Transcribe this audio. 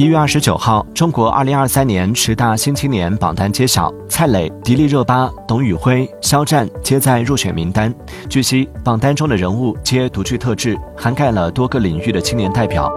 一月二十九号中国二零二三年十大新青年榜单揭晓蔡磊迪丽热巴董宇辉肖战皆在入选名单。据悉榜单中的人物皆独具特质涵盖了多个领域的青年代表。